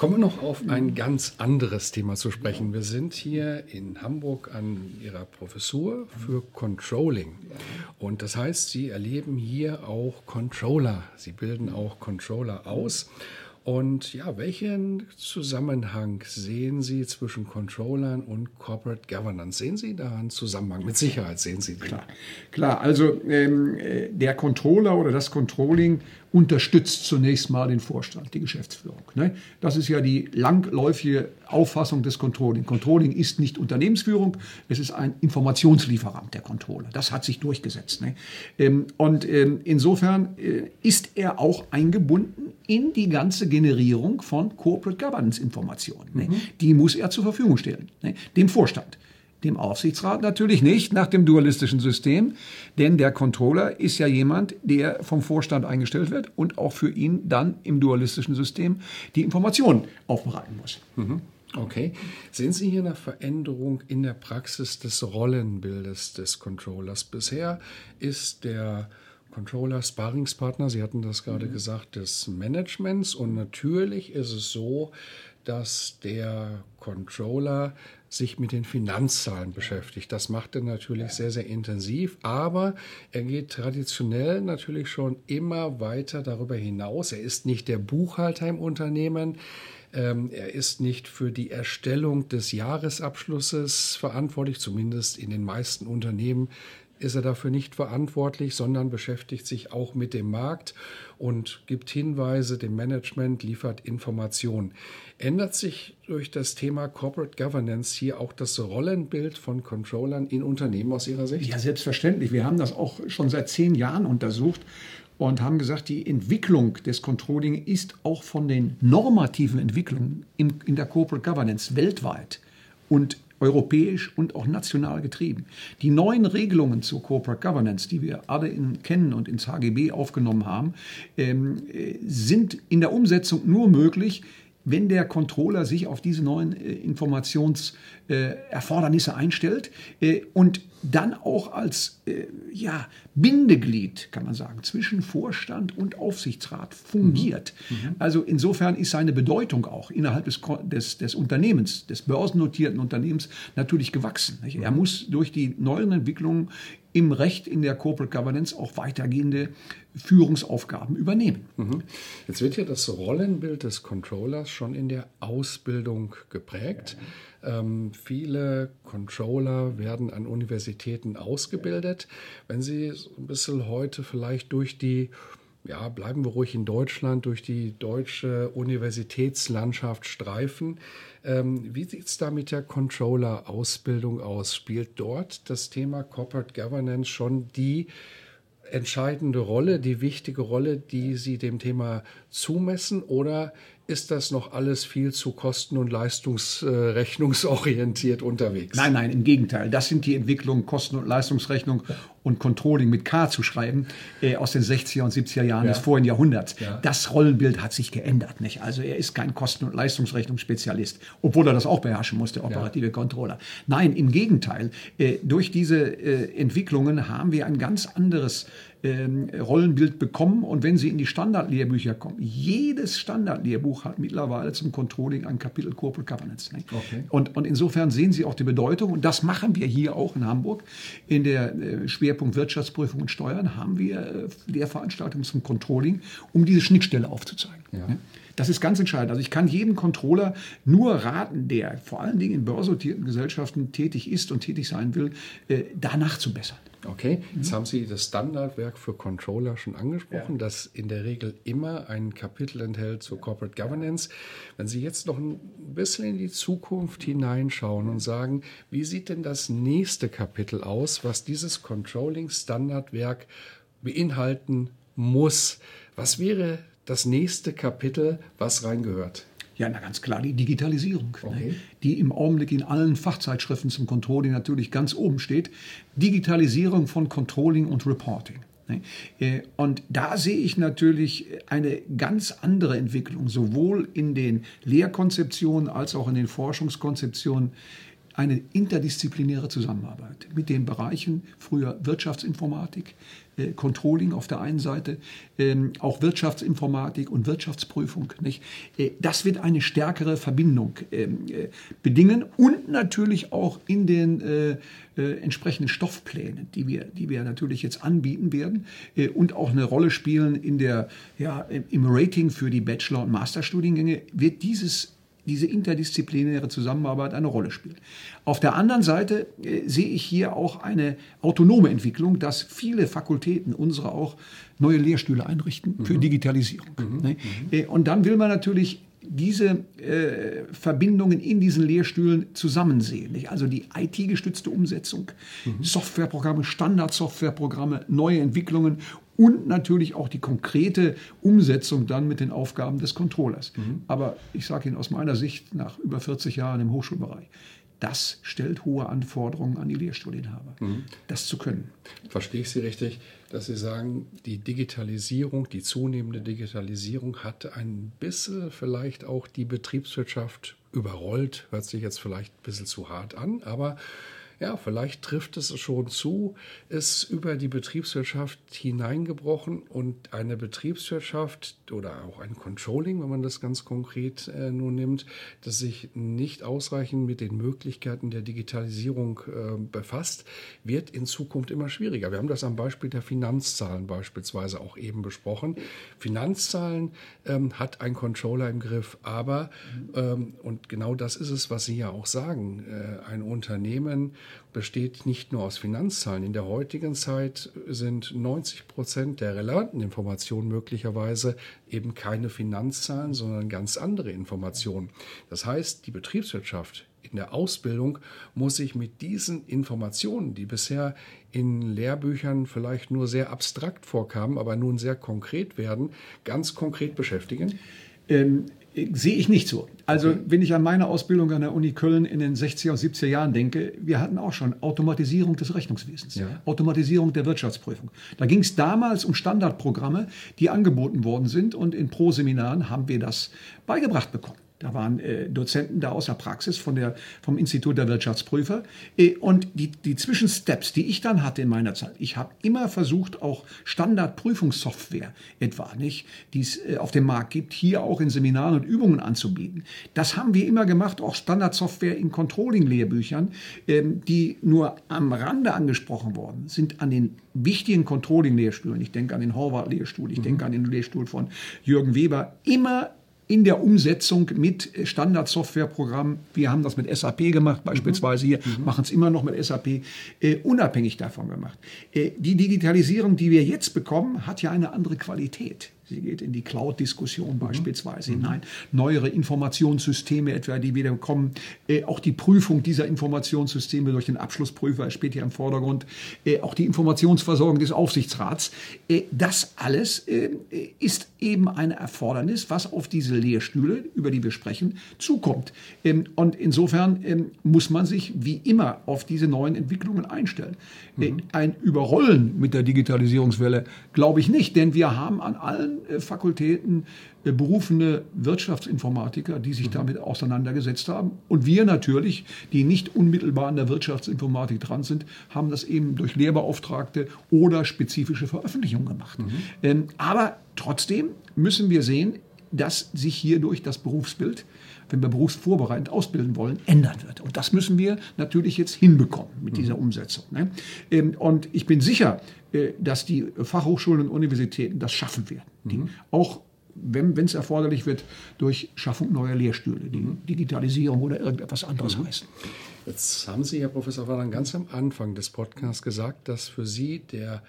Kommen wir noch auf ein ganz anderes Thema zu sprechen. Wir sind hier in Hamburg an Ihrer Professur für Controlling. Und das heißt, Sie erleben hier auch Controller. Sie bilden auch Controller aus. Und ja, welchen Zusammenhang sehen Sie zwischen Controllern und Corporate Governance? Sehen Sie da einen Zusammenhang? Mit Sicherheit sehen Sie den. Klar, klar. also ähm, äh, der Controller oder das Controlling unterstützt zunächst mal den Vorstand, die Geschäftsführung. Ne? Das ist ja die langläufige Auffassung des Controlling. Controlling ist nicht Unternehmensführung, es ist ein Informationslieferant, der Controller. Das hat sich durchgesetzt. Ne? Ähm, und ähm, insofern äh, ist er auch eingebunden in die ganze Generierung von Corporate Governance Informationen. Ne? Mhm. Die muss er zur Verfügung stellen, ne? dem Vorstand. Dem Aufsichtsrat natürlich nicht nach dem dualistischen System, denn der Controller ist ja jemand, der vom Vorstand eingestellt wird und auch für ihn dann im dualistischen System die Informationen aufbereiten muss. Mhm. Okay. Sehen Sie hier eine Veränderung in der Praxis des Rollenbildes des Controllers? Bisher ist der Controller Sparingspartner, Sie hatten das gerade mhm. gesagt, des Managements und natürlich ist es so, dass der Controller sich mit den Finanzzahlen beschäftigt. Das macht er natürlich sehr, sehr intensiv, aber er geht traditionell natürlich schon immer weiter darüber hinaus. Er ist nicht der Buchhalter im Unternehmen. Ähm, er ist nicht für die Erstellung des Jahresabschlusses verantwortlich, zumindest in den meisten Unternehmen ist er dafür nicht verantwortlich, sondern beschäftigt sich auch mit dem Markt und gibt Hinweise dem Management, liefert Informationen. Ändert sich durch das Thema Corporate Governance hier auch das Rollenbild von Controllern in Unternehmen aus Ihrer Sicht? Ja, selbstverständlich. Wir haben das auch schon seit zehn Jahren untersucht und haben gesagt, die Entwicklung des Controlling ist auch von den normativen Entwicklungen in, der Corporate Governance weltweit und europäisch und auch national getrieben. Die neuen Regelungen zur Corporate Governance, die wir alle in, kennen und ins HGB aufgenommen haben, ähm, äh, sind in der Umsetzung nur möglich, wenn der Controller sich auf diese neuen äh, Informationserfordernisse äh, einstellt äh, und dann auch als äh, ja, Bindeglied, kann man sagen, zwischen Vorstand und Aufsichtsrat fungiert. Mhm. mhm. Also insofern ist seine Bedeutung auch innerhalb des, des, des Unternehmens, des börsennotierten Unternehmens natürlich gewachsen. Mhm. Er muss durch die neuen Entwicklungen im Recht in der Corporate Governance auch weitergehende Führungsaufgaben übernehmen. Mhm. Jetzt wird ja das Rollenbild des Controllers schon in der Ausbildung geprägt. Ähm, viele Controller werden an Universitäten ausgebildet. Wenn Sie ein bisschen heute vielleicht durch die ja, bleiben wir ruhig in Deutschland, durch die deutsche Universitätslandschaft streifen. Ähm, wie sieht es da mit der Controller-Ausbildung aus? Spielt dort das Thema Corporate Governance schon die entscheidende Rolle, die wichtige Rolle, die Sie dem Thema zumessen? Oder ist das noch alles viel zu kosten- und leistungsrechnungsorientiert unterwegs? Nein, nein, im Gegenteil. Das sind die Entwicklungen Kosten- und Leistungsrechnung und Controlling mit K zu schreiben äh, aus den 60er und 70er Jahren ja. des vorigen Jahrhunderts. Ja. Das Rollenbild hat sich geändert. Nicht? Also er ist kein Kosten- und Leistungsrechnungsspezialist, obwohl er das auch beherrschen muss, der operative ja. Controller. Nein, im Gegenteil. Äh, durch diese äh, Entwicklungen haben wir ein ganz anderes ähm, Rollenbild bekommen. Und wenn Sie in die Standardlehrbücher kommen, jedes Standardlehrbuch hat mittlerweile zum Controlling ein Kapitel Corporate Governance. Ne? Okay. Und, und insofern sehen Sie auch die Bedeutung. Und das machen wir hier auch in Hamburg. In der äh, Schwerpunkt Wirtschaftsprüfung und Steuern haben wir äh, Lehrveranstaltungen zum Controlling, um diese Schnittstelle aufzuzeigen. Ja. Das ist ganz entscheidend. Also ich kann jedem Controller nur raten, der vor allen Dingen in börsennotierten Gesellschaften tätig ist und tätig sein will, äh, danach zu bessern. Okay, jetzt mhm. haben Sie das Standardwerk für Controller schon angesprochen, ja. das in der Regel immer ein Kapitel enthält zur Corporate Governance. Wenn Sie jetzt noch ein bisschen in die Zukunft hineinschauen und sagen, wie sieht denn das nächste Kapitel aus, was dieses Controlling-Standardwerk beinhalten muss. Was wäre das nächste Kapitel, was reingehört? Ja, na ganz klar, die Digitalisierung, ne? okay. ne, die im Augenblick in allen Fachzeitschriften zum Controlling natürlich ganz oben steht. Digitalisierung von Controlling und Reporting. Ne? Äh, und da sehe ich natürlich eine ganz andere Entwicklung, sowohl in den Lehrkonzeptionen als auch in den Forschungskonzeptionen eine interdisziplinäre Zusammenarbeit mit den Bereichen früher Wirtschaftsinformatik, äh, Controlling auf der einen Seite, ähm, auch Wirtschaftsinformatik und Wirtschaftsprüfung. Nicht? Äh, das wird eine stärkere Verbindung ähm, äh, bedingen und natürlich auch in den äh, äh, entsprechenden Stoffplänen, die wir, die wir natürlich jetzt anbieten werden äh, und auch eine Rolle spielen in der, ja, im Rating für die Bachelor- und Masterstudiengänge, wird dieses diese interdisziplinäre Zusammenarbeit eine Rolle spielt. Auf der anderen Seite äh, sehe ich hier auch eine autonome Entwicklung, dass viele Fakultäten unsere auch neue Lehrstühle einrichten für mhm. Digitalisierung. Mhm. Ne? Mhm. Äh, und dann will man natürlich diese äh, Verbindungen in diesen Lehrstühlen zusammensehen. Nicht? Also die IT-gestützte Umsetzung, mhm. Softwareprogramme, Standard-Softwareprogramme, neue Entwicklungen und natürlich auch die konkrete Umsetzung dann mit den Aufgaben des Controllers. Mhm. Aber ich sage Ihnen aus meiner Sicht nach über 40 Jahren im Hochschulbereich, das stellt hohe Anforderungen an die Lehrstuhlinhaber, mhm. das zu können. Verstehe ich Sie richtig, dass Sie sagen, die Digitalisierung, die zunehmende Digitalisierung hat ein bisschen vielleicht auch die Betriebswirtschaft überrollt. Hört sich jetzt vielleicht ein bisschen zu hart an, aber ja, vielleicht trifft es schon zu, ist über die Betriebswirtschaft hineingebrochen und eine Betriebswirtschaft oder auch ein Controlling, wenn man das ganz konkret äh, nur nimmt, das sich nicht ausreichend mit den Möglichkeiten der Digitalisierung äh, befasst, wird in Zukunft immer schwieriger. Wir haben das am Beispiel der Finanzzahlen beispielsweise auch eben besprochen. Finanzzahlen ähm, hat ein Controller im Griff, aber, ähm, und genau das ist es, was Sie ja auch sagen, äh, ein Unternehmen, besteht nicht nur aus Finanzzahlen. In der heutigen Zeit sind 90 Prozent der relevanten Informationen möglicherweise eben keine Finanzzahlen, sondern ganz andere Informationen. Das heißt, die Betriebswirtschaft in der Ausbildung muss sich mit diesen Informationen, die bisher in Lehrbüchern vielleicht nur sehr abstrakt vorkamen, aber nun sehr konkret werden, ganz konkret beschäftigen. Ähm, sehe ich nicht so. Also, wenn ich an meine Ausbildung an der Uni Köln in den 60er und 70er Jahren denke, wir hatten auch schon Automatisierung des Rechnungswesens, ja. Automatisierung der Wirtschaftsprüfung. Da ging es damals um Standardprogramme, die angeboten worden sind und in Pro-Seminaren haben wir das beigebracht bekommen. Da waren äh, Dozenten da aus der Praxis von der, vom Institut der Wirtschaftsprüfer. Äh, und die, die Zwischensteps, die ich dann hatte in meiner Zeit, ich habe immer versucht, auch Standardprüfungssoftware etwa, nicht, die es äh, auf dem Markt gibt, hier auch in Seminaren und Übungen anzubieten. Das haben wir immer gemacht, auch Standardsoftware in Controlling-Lehrbüchern, ähm, die nur am Rande angesprochen worden sind an den wichtigen Controlling-Lehrstühlen. Ich denke an den Horvath-Lehrstuhl, ich mhm. denke an den Lehrstuhl von Jürgen Weber. Immer in der Umsetzung mit Standardsoftwareprogrammen. Wir haben das mit SAP gemacht, beispielsweise hier, mhm. machen es immer noch mit SAP, äh, unabhängig davon gemacht. Äh, die Digitalisierung, die wir jetzt bekommen, hat ja eine andere Qualität. Sie geht in die Cloud-Diskussion mhm. beispielsweise mhm. hinein. Neuere Informationssysteme etwa, die wieder kommen. Äh, auch die Prüfung dieser Informationssysteme durch den Abschlussprüfer spielt hier im Vordergrund. Äh, auch die Informationsversorgung des Aufsichtsrats. Äh, das alles äh, ist eben eine Erfordernis, was auf diese Lehrstühle, über die wir sprechen, zukommt. Ähm, und insofern ähm, muss man sich wie immer auf diese neuen Entwicklungen einstellen. Äh, mhm. Ein Überrollen mit der Digitalisierungswelle glaube ich nicht, denn wir haben an allen Fakultäten äh, berufene Wirtschaftsinformatiker, die sich mhm. damit auseinandergesetzt haben. Und wir natürlich, die nicht unmittelbar an der Wirtschaftsinformatik dran sind, haben das eben durch Lehrbeauftragte oder spezifische Veröffentlichungen gemacht. Mhm. Ähm, aber trotzdem müssen wir sehen, dass sich hierdurch das Berufsbild, wenn wir berufsvorbereitend ausbilden wollen, ändern wird. Und das müssen wir natürlich jetzt hinbekommen mit dieser mhm. Umsetzung. Ne? Ähm, und ich bin sicher, äh, dass die Fachhochschulen und Universitäten das schaffen werden. Die mhm. auch wenn es erforderlich wird, durch Schaffung neuer Lehrstühle, die mhm. Digitalisierung oder irgendetwas anderes mhm. heißen. Jetzt haben Sie, Herr Professor Wallern, ganz am Anfang des Podcasts gesagt, dass für Sie der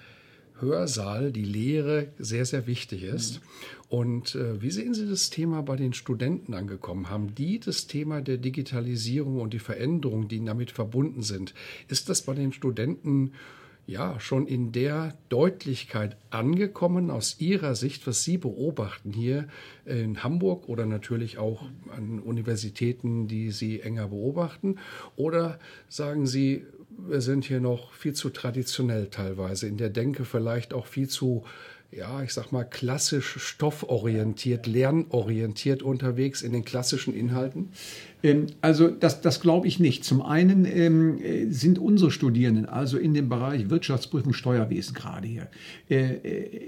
Hörsaal, die Lehre sehr, sehr wichtig ist. Mhm. Und äh, wie sehen Sie das Thema bei den Studenten angekommen? Haben die das Thema der Digitalisierung und die Veränderungen, die damit verbunden sind, ist das bei den Studenten ja schon in der Deutlichkeit angekommen aus Ihrer Sicht, was Sie beobachten hier in Hamburg oder natürlich auch an Universitäten, die Sie enger beobachten? Oder sagen Sie, wir sind hier noch viel zu traditionell teilweise, in der Denke vielleicht auch viel zu ja, ich sag mal, klassisch stofforientiert, lernorientiert unterwegs in den klassischen Inhalten? Ähm, also das, das glaube ich nicht. Zum einen ähm, äh, sind unsere Studierenden, also in dem Bereich Wirtschaftsprüfung, Steuerwesen gerade hier, äh, äh,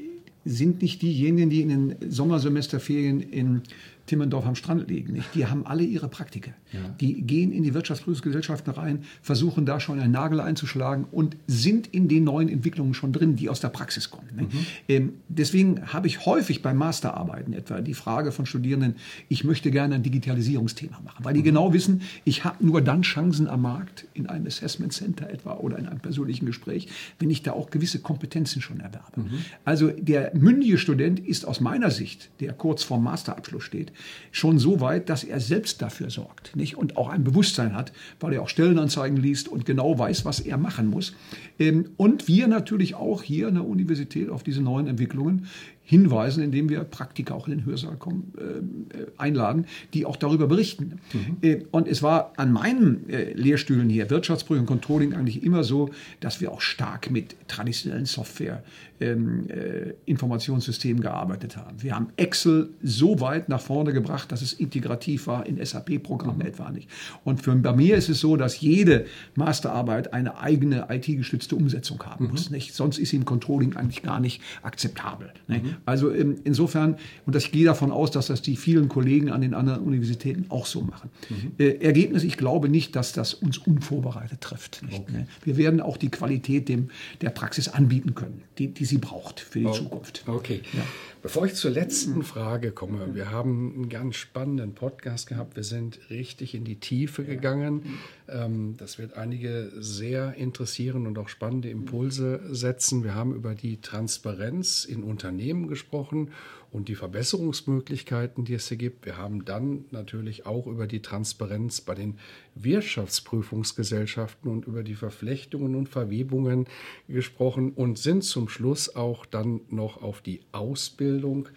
sind nicht diejenigen, die in den Sommersemesterferien in Timmendorf am Strand liegen. Nicht? Die haben alle ihre Praktika. Ja. Die gehen in die Wirtschaftsprüfungsgesellschaften rein, versuchen da schon einen Nagel einzuschlagen und sind in den neuen Entwicklungen schon drin, die aus der Praxis kommen. Mhm. Ähm, deswegen habe ich häufig bei Masterarbeiten etwa die Frage von Studierenden, ich möchte gerne ein Digitalisierungsthema machen, weil die mhm. genau wissen, ich habe nur dann Chancen am Markt, in einem Assessment Center etwa oder in einem persönlichen Gespräch, wenn ich da auch gewisse Kompetenzen schon erwerbe. Mhm. Also der mündige Student ist aus meiner Sicht, der kurz vorm Masterabschluss steht, schon so weit, dass er selbst dafür sorgt nicht? und auch ein Bewusstsein hat, weil er auch Stellenanzeigen liest und genau weiß, was er machen muss. Ähm, und wir natürlich auch hier an der Universität auf diese neuen Entwicklungen hinweisen, indem wir Praktiker auch in den Hörsaal kommen, äh, einladen, die auch darüber berichten. Mhm. Äh, und es war an meinen äh, Lehrstühlen hier, Wirtschaftsprüfung, Controlling, eigentlich immer so, dass wir auch stark mit traditionellen Software, ähm, äh, Informationssystemen gearbeitet haben. Wir haben Excel so weit nach vorne gebracht, dass es integrativ war in SAP-Programmen mhm. etwa nicht. Und für, bei mir ist es so, dass jede Masterarbeit eine eigene IT-gestützte Umsetzung haben mhm. muss. Nicht? Sonst ist sie im Controlling eigentlich gar nicht akzeptabel. Mhm. Also ähm, insofern, und ich gehe davon aus, dass das die vielen Kollegen an den anderen Universitäten auch so machen. Mhm. Äh, Ergebnis, ich glaube nicht, dass das uns unvorbereitet trifft. Okay. Ne? Wir werden auch die Qualität dem, der Praxis anbieten können, die, die sie braucht für die oh. Zukunft. Okay. Ja. Bevor ich zur letzten Frage komme, wir haben einen ganz spannenden Podcast gehabt. Wir sind richtig in die Tiefe gegangen. Ähm, das wird einige sehr interessieren und auch spannende Impulse setzen. Wir haben über die Transparenz in Unternehmen gesprochen und die Verbesserungsmöglichkeiten, die es hier gibt. Wir haben dann natürlich auch über die Transparenz bei den Wirtschaftsprüfungsgesellschaften und über die Verflechtungen und Verwebungen gesprochen und sind zum Schluss auch dann noch auf die Ausbildung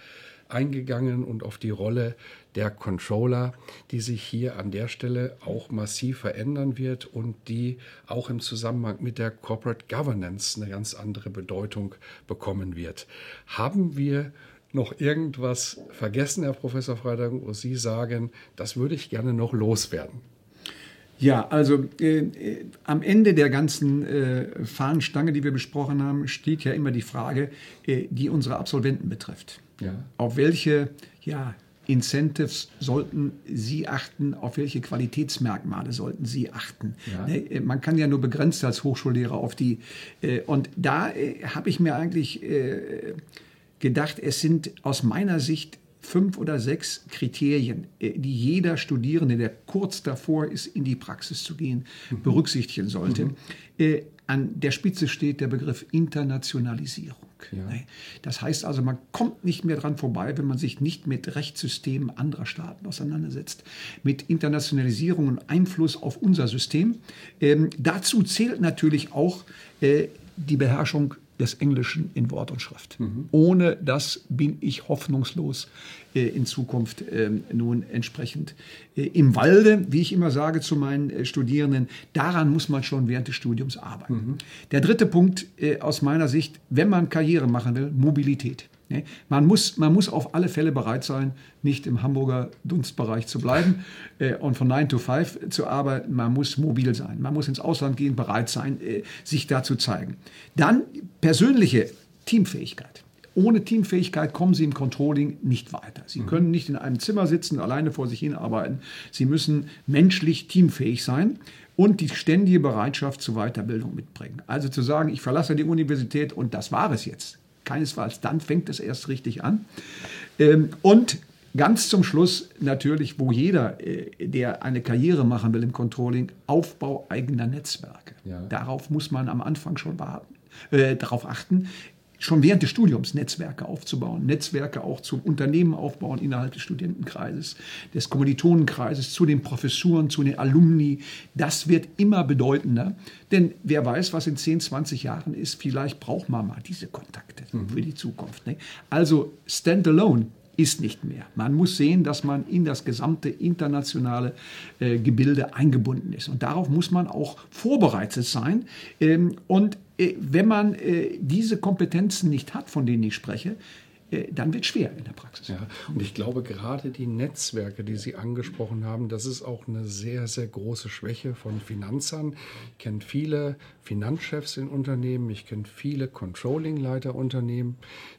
eingegangen und auf die Rolle der Controller, die sich hier an der Stelle auch massiv verändern wird und die auch im Zusammenhang mit der Corporate Governance eine ganz andere Bedeutung bekommen wird. Haben wir noch irgendwas vergessen, Herr Professor Freitag, wo Sie sagen, das würde ich gerne noch loswerden? Ja, also äh, äh, am Ende der ganzen äh, Fahnenstange, die wir besprochen haben, steht ja immer die Frage, äh, die unsere Absolventen betrifft. Ja. Auf welche ja, Incentives sollten Sie achten, auf welche Qualitätsmerkmale sollten Sie achten. Ja. Ne, äh, man kann ja nur begrenzt als Hochschullehrer auf die. Äh, und da habe ich mir eigentlich gedacht, es sind aus meiner Sicht fünf oder sechs Kriterien, äh, die jeder Studierende, der kurz davor ist, in die Praxis zu gehen, mhm. berücksichtigen sollte. Mhm. Äh, an der Spitze steht der Begriff Internationalisierung. Ja. Das heißt also, man kommt nicht mehr dran vorbei, wenn man sich nicht mit Rechtssystemen anderer Staaten auseinandersetzt, mit Internationalisierung und Einfluss auf unser System. Ähm, dazu zählt natürlich auch äh, die Beherrschung des Englischen in Wort und Schrift. Mhm. Ohne das bin ich hoffnungslos äh, in Zukunft äh, nun entsprechend äh, im Walde, wie ich immer sage zu meinen äh, Studierenden. Daran muss man schon während des Studiums arbeiten. Mhm. Der dritte Punkt äh, aus meiner Sicht, wenn man Karriere machen will, Mobilität. Ne? Man, muss, man muss auf alle Fälle bereit sein, nicht im Hamburger Dunstbereich zu bleiben äh, und von 9 to 5 zu arbeiten. Man muss mobil sein. Man muss ins Ausland gehen, bereit sein, äh, sich da zu zeigen. Dann persönliche Teamfähigkeit. Ohne Teamfähigkeit kommen Sie im Controlling nicht weiter. Sie mhm. können nicht in einem Zimmer sitzen, alleine vor sich hin arbeiten. Sie müssen menschlich teamfähig sein und die ständige Bereitschaft zur Weiterbildung mitbringen. Also zu sagen, ich verlasse die Universität und das war es jetzt keinesfalls. Dann fängt es erst richtig an. Ähm, und ganz zum Schluss natürlich, wo jeder, äh, der eine Karriere machen will im Controlling, Aufbau eigener Netzwerke. Ja. Darauf muss man am Anfang schon warten, äh, darauf achten. Schon während des Studiums Netzwerke aufzubauen, Netzwerke auch zum Unternehmen aufbauen innerhalb des Studentenkreises, des Kommilitonenkreises, zu den Professuren, zu den Alumni. Das wird immer bedeutender, denn wer weiß, was in 10, 20 Jahren ist, vielleicht braucht man mal diese Kontakte mhm. für die Zukunft. Ne? Also Standalone ist nicht mehr. Man muss sehen, dass man in das gesamte internationale äh, Gebilde eingebunden ist. Und darauf muss man auch vorbereitet sein. Ähm, und wenn man äh, diese Kompetenzen nicht hat, von denen ich spreche, äh, dann wird es schwer in der Praxis. Ja, und ich glaube, gerade die Netzwerke, die Sie angesprochen haben, das ist auch eine sehr, sehr große Schwäche von Finanzern. Ich kenne viele Finanzchefs in Unternehmen, ich kenne viele Controlling-Leiter-Unternehmen,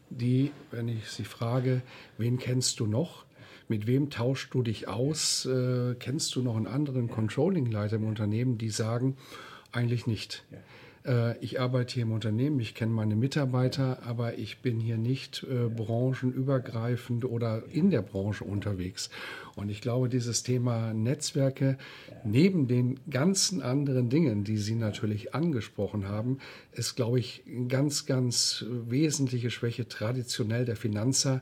die, wenn ich sie frage, wen kennst du noch? Mit wem tauschst du dich aus? Äh, kennst du noch einen anderen Controlling-Leiter im Unternehmen, die sagen, eigentlich nicht. Äh, ich arbeite hier im Unternehmen, ich kenne meine Mitarbeiter, aber ich bin hier nicht äh, branchenübergreifend oder in der Branche unterwegs. Und ich glaube, dieses Thema Netzwerke, neben den ganzen anderen Dingen, die Sie natürlich angesprochen haben, ist, glaube ich, eine ganz, ganz wesentliche Schwäche traditionell der Finanzer,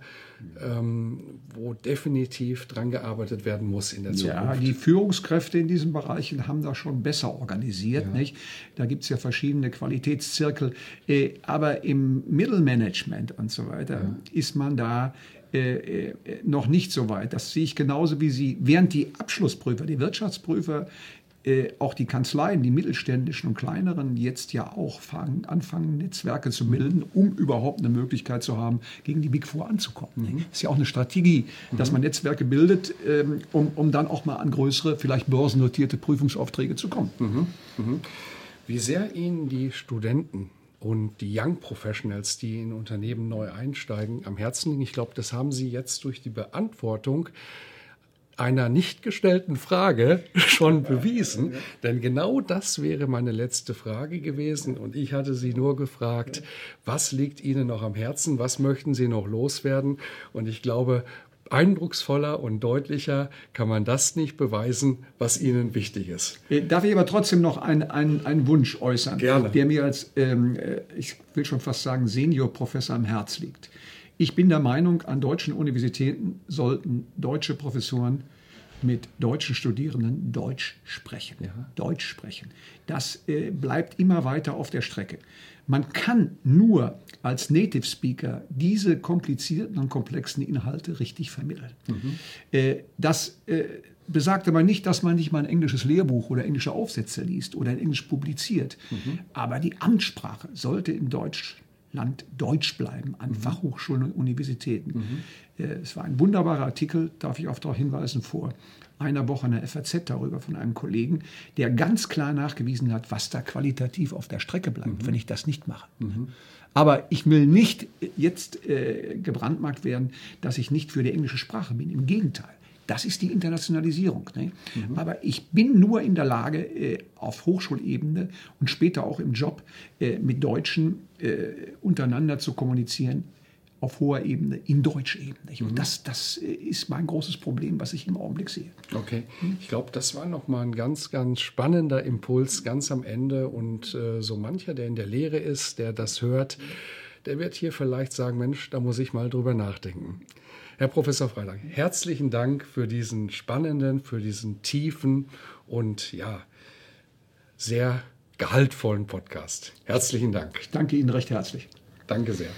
ähm, wo definitiv dran gearbeitet werden muss in der Zukunft. Ja, die Führungskräfte in diesen Bereichen haben das schon besser organisiert. Ja. Nicht? Da gibt es ja verschiedene Qualitätszirkel. Äh, aber im Mittelmanagement und so weiter ja. ist man da äh, äh, noch nicht so weit. Das sehe ich genauso wie Sie. Während die Abschlussprüfer, die Wirtschaftsprüfer, äh, auch die Kanzleien, die mittelständischen und kleineren, jetzt ja auch fangen, anfangen, Netzwerke zu bilden, um überhaupt eine Möglichkeit zu haben, gegen die Big Four anzukommen. Mhm. Das ist ja auch eine Strategie, dass man Netzwerke bildet, ähm, um, um dann auch mal an größere, vielleicht börsennotierte Prüfungsaufträge zu kommen. Mhm. Mhm. Wie sehr Ihnen die Studenten und die Young Professionals, die in Unternehmen neu einsteigen, am Herzen liegen. Ich glaube, das haben Sie jetzt durch die Beantwortung einer nicht gestellten Frage schon bewiesen. Denn genau das wäre meine letzte Frage gewesen. Und ich hatte Sie nur gefragt, was liegt Ihnen noch am Herzen? Was möchten Sie noch loswerden? Und ich glaube, eindrucksvoller und deutlicher kann man das nicht beweisen, was Ihnen wichtig ist. Äh, darf ich aber trotzdem noch einen, einen, Wunsch äußern, Gerne. der mir als, ähm, äh, ich will schon fast sagen, Seniorprofessor am Herz liegt. Ich bin der Meinung, an deutschen Universitäten sollten deutsche Professoren mit deutschen Studierenden Deutsch sprechen. Ja. Deutsch sprechen. Das äh, bleibt immer weiter auf der Strecke. Man kann nur als Native Speaker diese komplizierten und komplexen Inhalte richtig vermitteln. Mhm. Äh, das äh, besagt aber nicht, dass man nicht mal ein englisches Lehrbuch oder englische Aufsätze liest oder in Englisch publiziert. Mhm. Aber die Amtssprache sollte in Deutsch Land Deutsch bleiben an mhm. Fachhochschulen und Universitäten. Äh, es war ein wunderbarer Artikel, darf ich auch darauf hinweisen, vor einer Woche in der FAZ darüber von einem Kollegen, der ganz klar nachgewiesen hat, was da qualitativ auf der Strecke bleibt, mhm. wenn ich das nicht mache. Mhm. Aber ich will nicht jetzt äh, gebrandmarkt werden, dass ich nicht für die englische Sprache bin. Im Gegenteil. Das ist die Internationalisierung. Ne? Mhm. Aber ich bin nur in der Lage, äh, auf Hochschulebene und später auch im Job äh, mit Deutschen äh, untereinander zu kommunizieren, auf hoher Ebene, in Deutschebene. Mhm. Und das, das äh, ist mein großes Problem, was ich im Augenblick sehe. Okay, ich glaube, das war nochmal ein ganz, ganz spannender Impuls ganz am Ende. Und äh, so mancher, der in der Lehre ist, der das hört, der wird hier vielleicht sagen, Mensch, da muss ich mal drüber nachdenken. Herr Professor Freilang, herzlichen Dank für diesen spannenden, für diesen tiefen und ja, sehr gehaltvollen Podcast. Herzlichen Dank. Ich danke Ihnen recht herzlich. Danke sehr.